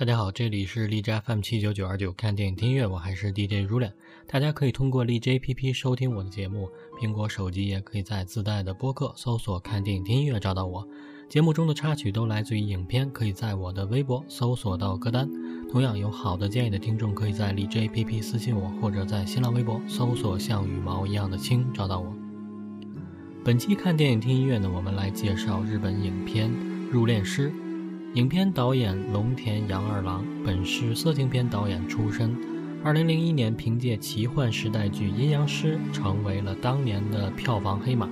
大家好，这里是荔枝 FM 七九九二九，看电影听音乐，我还是 DJ 如脸。大家可以通过荔枝 APP 收听我的节目，苹果手机也可以在自带的播客搜索“看电影听音乐”找到我。节目中的插曲都来自于影片，可以在我的微博搜索到歌单。同样有好的建议的听众，可以在荔枝 APP 私信我，或者在新浪微博搜索“像羽毛一样的青”找到我。本期看电影听音乐呢，我们来介绍日本影片《入殓师》。影片导演龙田洋二郎本是色情片导演出身，二零零一年凭借奇幻时代剧《阴阳师》成为了当年的票房黑马。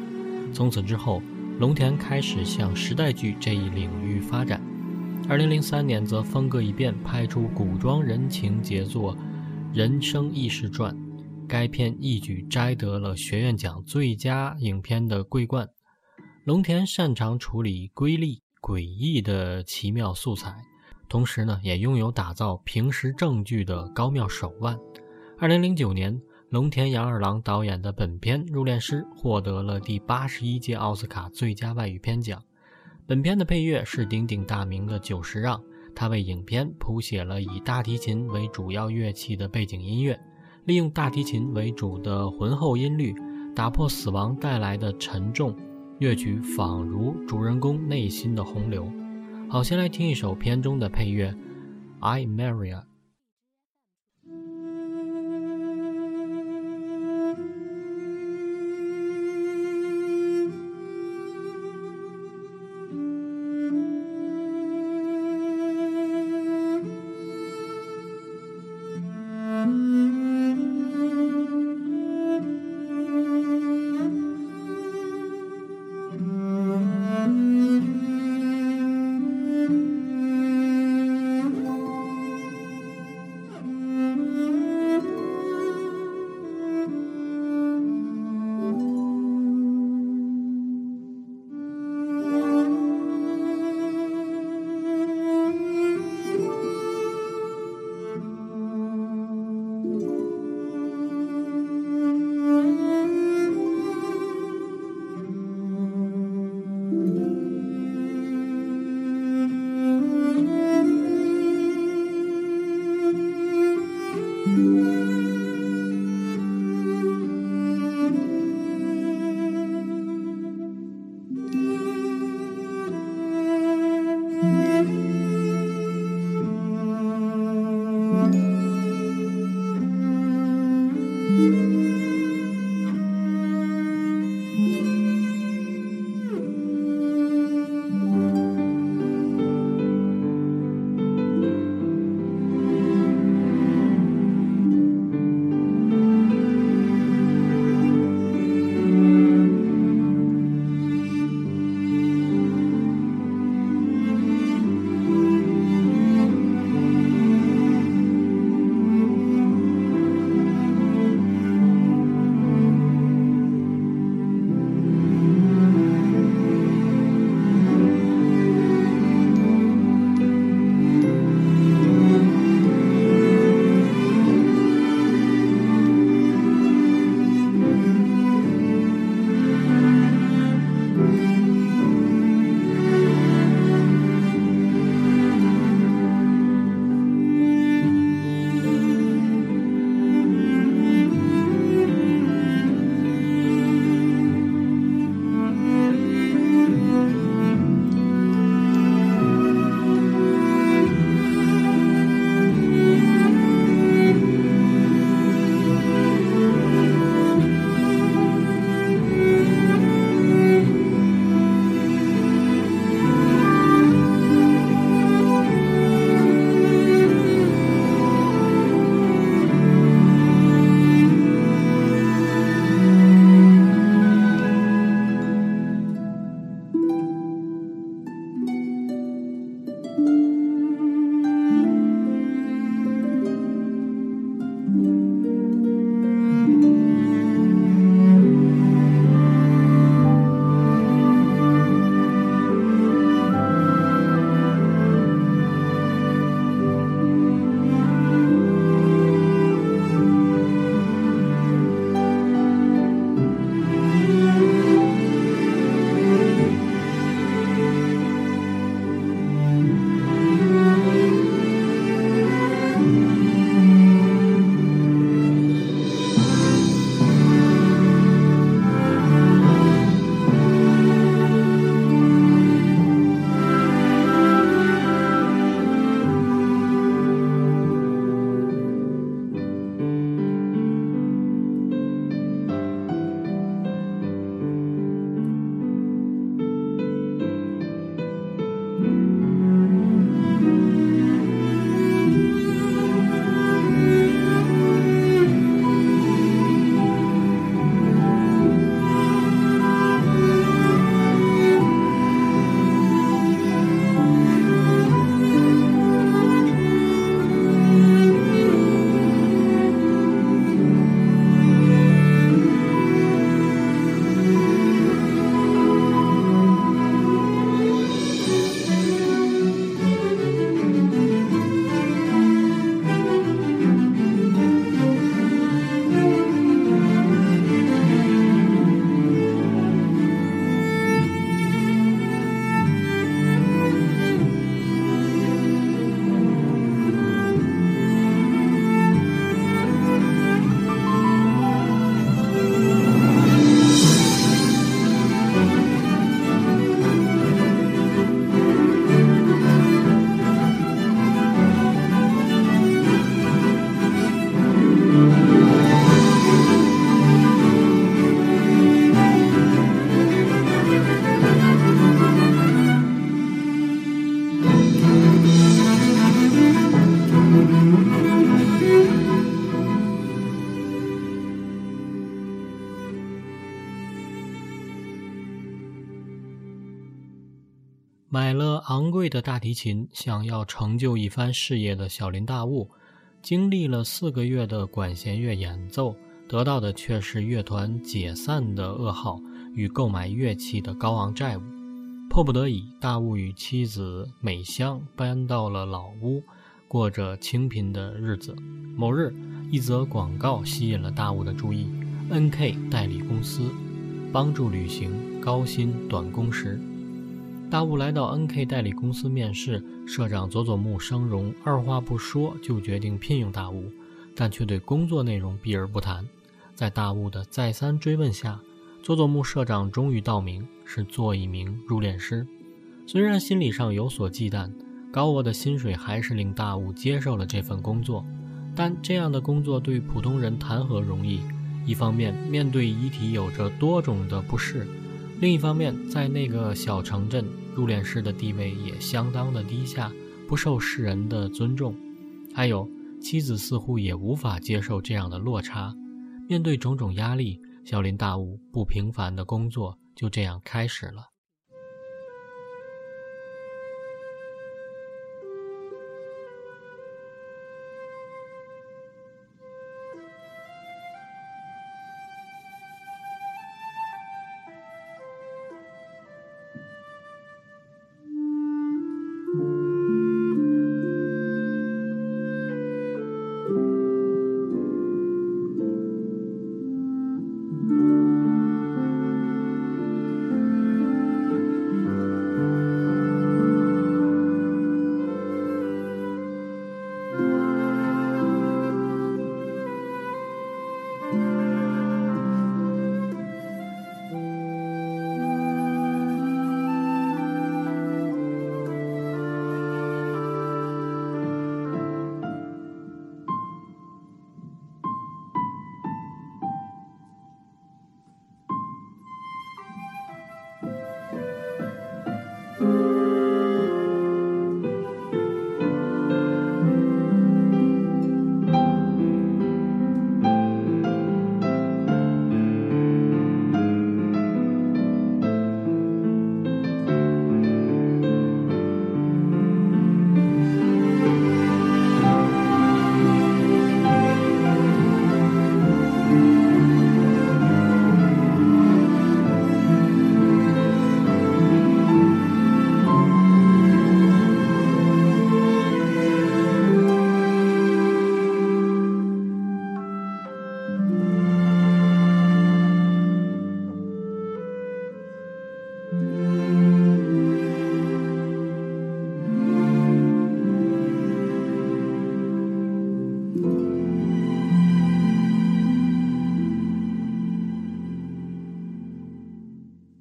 从此之后，龙田开始向时代剧这一领域发展。二零零三年则风格一变，拍出古装人情杰作《人生异事传》，该片一举摘得了学院奖最佳影片的桂冠。龙田擅长处理瑰丽。诡异的奇妙素材，同时呢，也拥有打造平时正剧的高妙手腕。二零零九年，龙田洋二郎导演的本片《入殓师》获得了第八十一届奥斯卡最佳外语片奖。本片的配乐是鼎鼎大名的久石让，他为影片谱写了以大提琴为主要乐器的背景音乐，利用大提琴为主的浑厚音律，打破死亡带来的沉重。乐曲仿如主人公内心的洪流。好，先来听一首片中的配乐，《I Maria》。买了昂贵的大提琴，想要成就一番事业的小林大悟，经历了四个月的管弦乐演奏，得到的却是乐团解散的噩耗与购买乐器的高昂债务。迫不得已，大悟与妻子美香搬到了老屋，过着清贫的日子。某日，一则广告吸引了大悟的注意：N.K 代理公司，帮助旅行，高薪短工时。大悟来到 N.K 代理公司面试，社长佐佐木生荣二话不说就决定聘用大悟，但却对工作内容避而不谈。在大悟的再三追问下，佐佐木社长终于道明是做一名入殓师。虽然心理上有所忌惮，高额的薪水还是令大悟接受了这份工作。但这样的工作对普通人谈何容易？一方面，面对遗体有着多种的不适；另一方面，在那个小城镇，入殓师的地位也相当的低下，不受世人的尊重。还有，妻子似乎也无法接受这样的落差。面对种种压力，小林大悟不平凡的工作就这样开始了。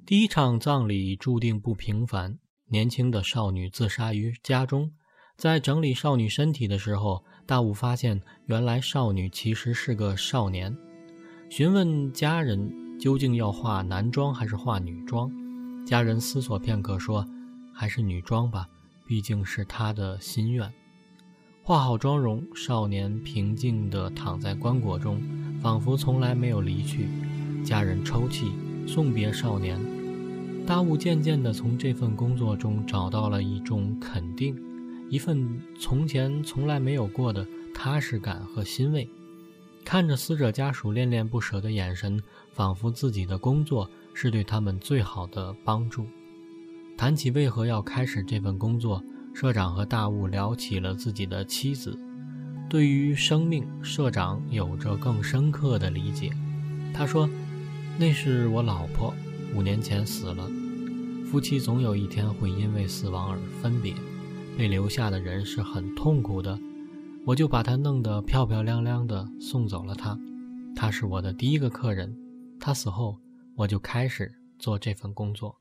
第一场葬礼注定不平凡。年轻的少女自杀于家中，在整理少女身体的时候，大武发现原来少女其实是个少年。询问家人究竟要化男装还是化女装，家人思索片刻说：“还是女装吧，毕竟是他的心愿。”化好妆容，少年平静地躺在棺椁中，仿佛从来没有离去。家人抽泣，送别少年。大悟渐渐地从这份工作中找到了一种肯定，一份从前从来没有过的踏实感和欣慰。看着死者家属恋恋不舍的眼神，仿佛自己的工作是对他们最好的帮助。谈起为何要开始这份工作，社长和大悟聊起了自己的妻子。对于生命，社长有着更深刻的理解。他说：“那是我老婆。”五年前死了，夫妻总有一天会因为死亡而分别，被留下的人是很痛苦的。我就把他弄得漂漂亮亮的送走了他。他是我的第一个客人。他死后，我就开始做这份工作。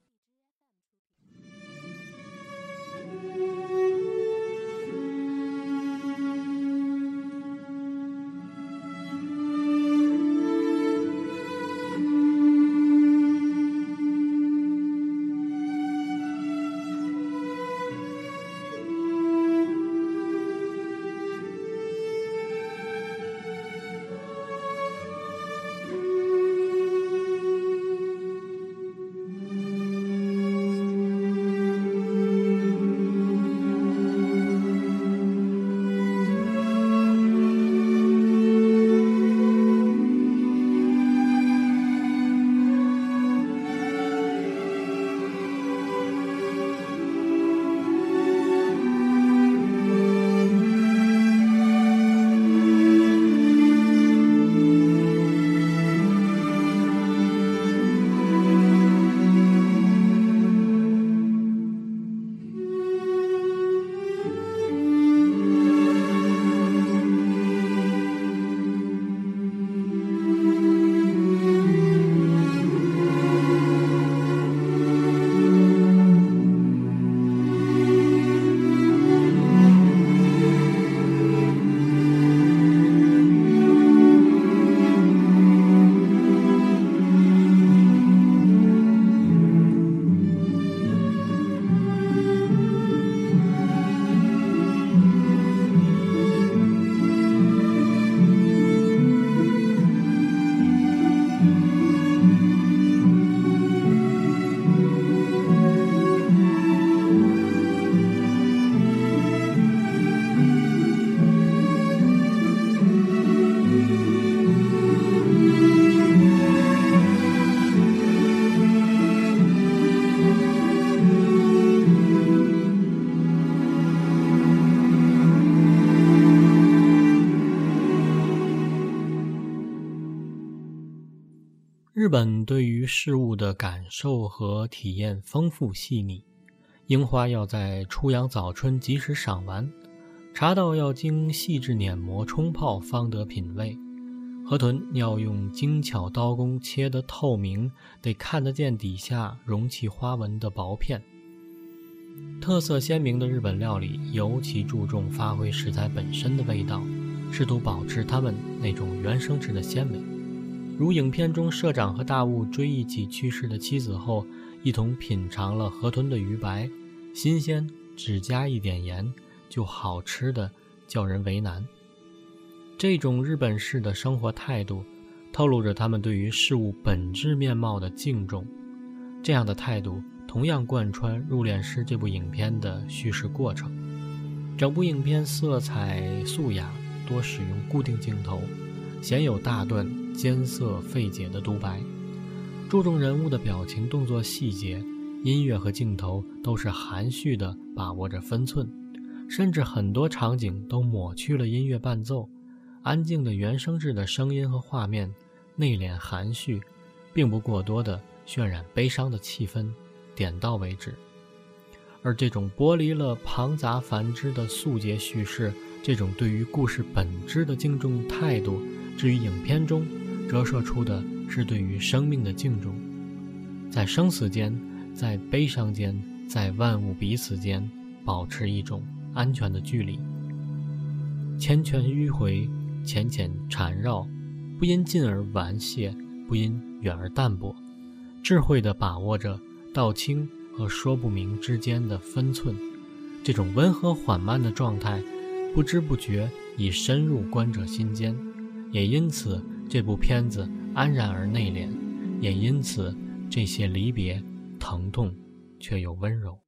日本对于事物的感受和体验丰富细腻，樱花要在初阳早春及时赏完，茶道要经细致碾磨冲泡方得品味，河豚要用精巧刀工切得透明，得看得见底下容器花纹的薄片。特色鲜明的日本料理尤其注重发挥食材本身的味道，试图保持它们那种原生质的鲜美。如影片中社长和大雾追忆起去世的妻子后，一同品尝了河豚的鱼白，新鲜，只加一点盐就好吃的叫人为难。这种日本式的生活态度，透露着他们对于事物本质面貌的敬重。这样的态度。同样贯穿《入殓师》这部影片的叙事过程。整部影片色彩素雅，多使用固定镜头，鲜有大段艰涩费解的独白，注重人物的表情、动作细节。音乐和镜头都是含蓄的把握着分寸，甚至很多场景都抹去了音乐伴奏，安静的原声质的声音和画面，内敛含蓄，并不过多的渲染悲伤的气氛。点到为止，而这种剥离了庞杂繁枝的素洁叙事，这种对于故事本质的敬重态度，至于影片中折射出的是对于生命的敬重，在生死间，在悲伤间，在万物彼此间，保持一种安全的距离。缱绻迂回，浅浅缠绕，不因近而顽谢，不因远而淡薄，智慧地把握着。道清和说不明之间的分寸，这种温和缓慢的状态，不知不觉已深入观者心间。也因此，这部片子安然而内敛；也因此，这些离别疼痛却又温柔。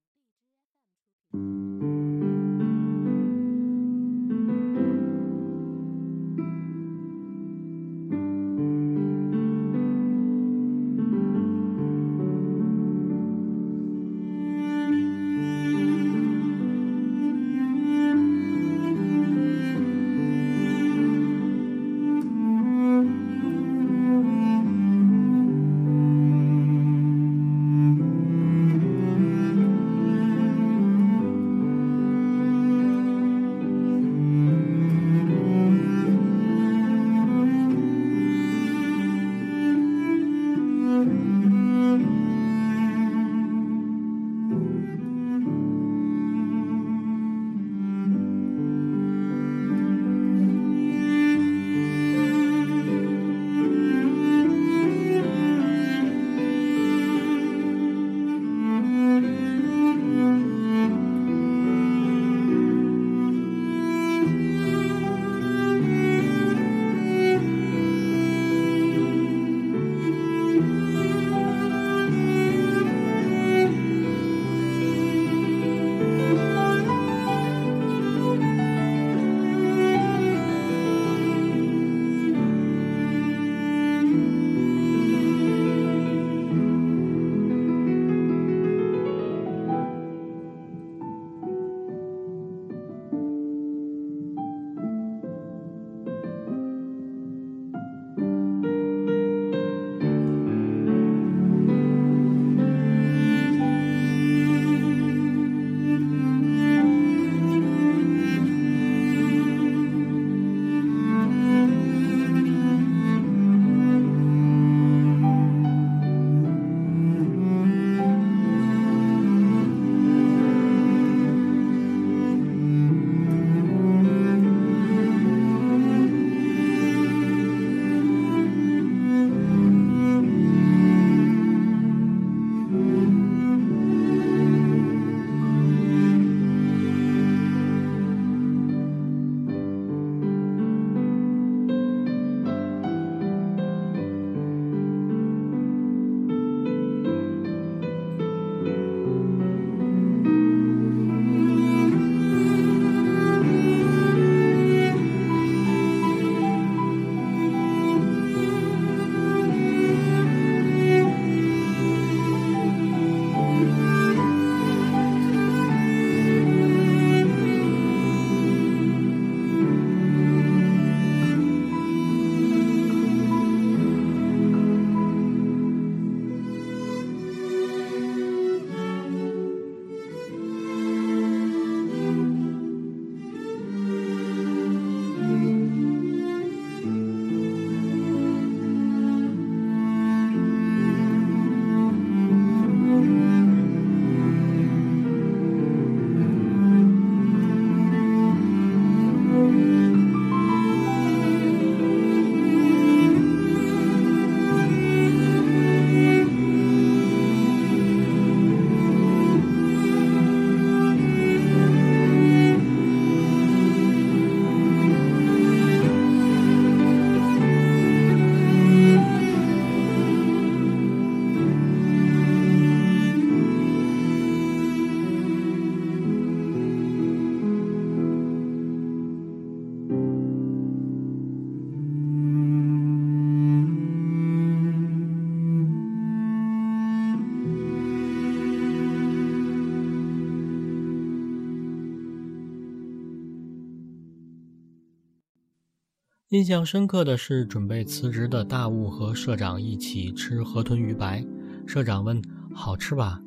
印象深刻的是，准备辞职的大雾和社长一起吃河豚鱼白。社长问：“好吃吧？”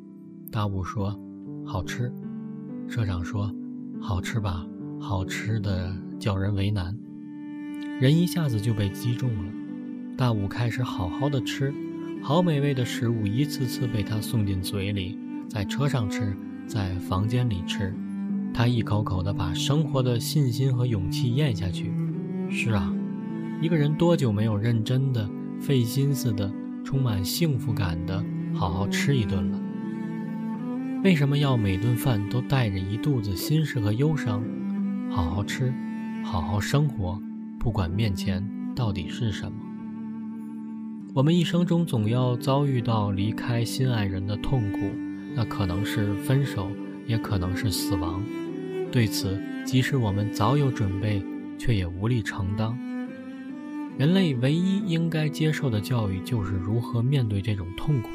大雾说：“好吃。”社长说：“好吃吧？好吃的叫人为难。”人一下子就被击中了。大雾开始好好的吃，好美味的食物一次次被他送进嘴里，在车上吃，在房间里吃，他一口口的把生活的信心和勇气咽下去。是啊，一个人多久没有认真的、费心思的、充满幸福感的好好吃一顿了？为什么要每顿饭都带着一肚子心事和忧伤？好好吃，好好生活，不管面前到底是什么。我们一生中总要遭遇到离开心爱人的痛苦，那可能是分手，也可能是死亡。对此，即使我们早有准备。却也无力承担。人类唯一应该接受的教育就是如何面对这种痛苦，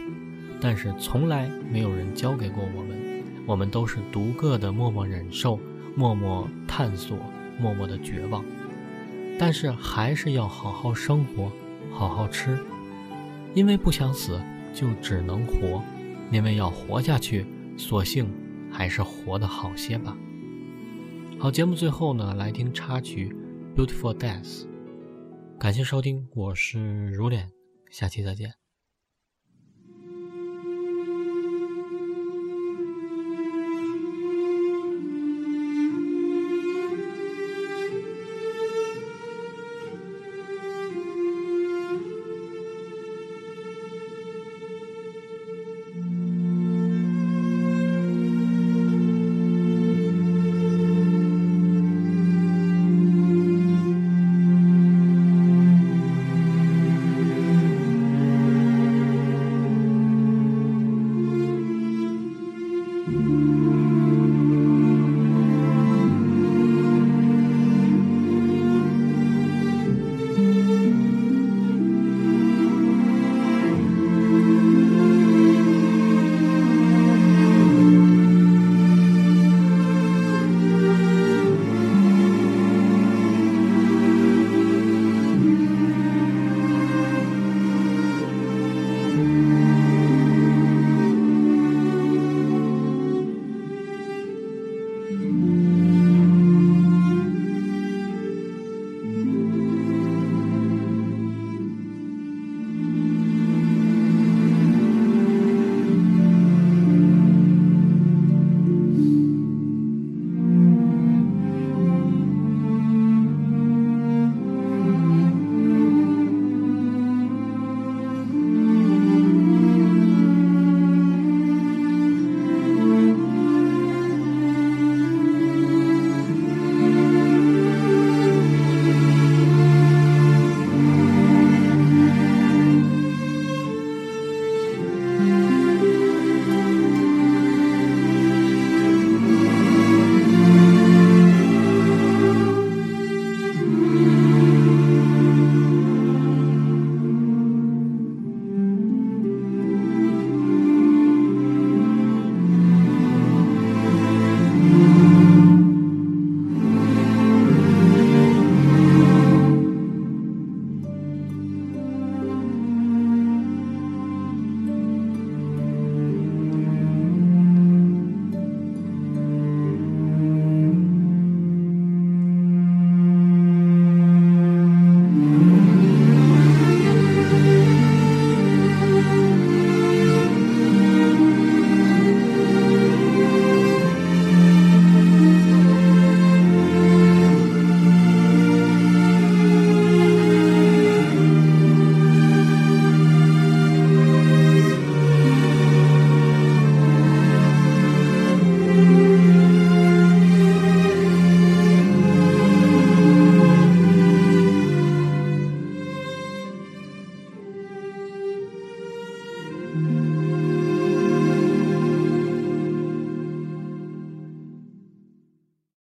但是从来没有人教给过我们。我们都是独个的默默忍受、默默探索、默默的绝望。但是还是要好好生活，好好吃，因为不想死，就只能活；因为要活下去，索性还是活得好些吧。好，节目最后呢，来听插曲《Beautiful Death》。感谢收听，我是如脸，下期再见。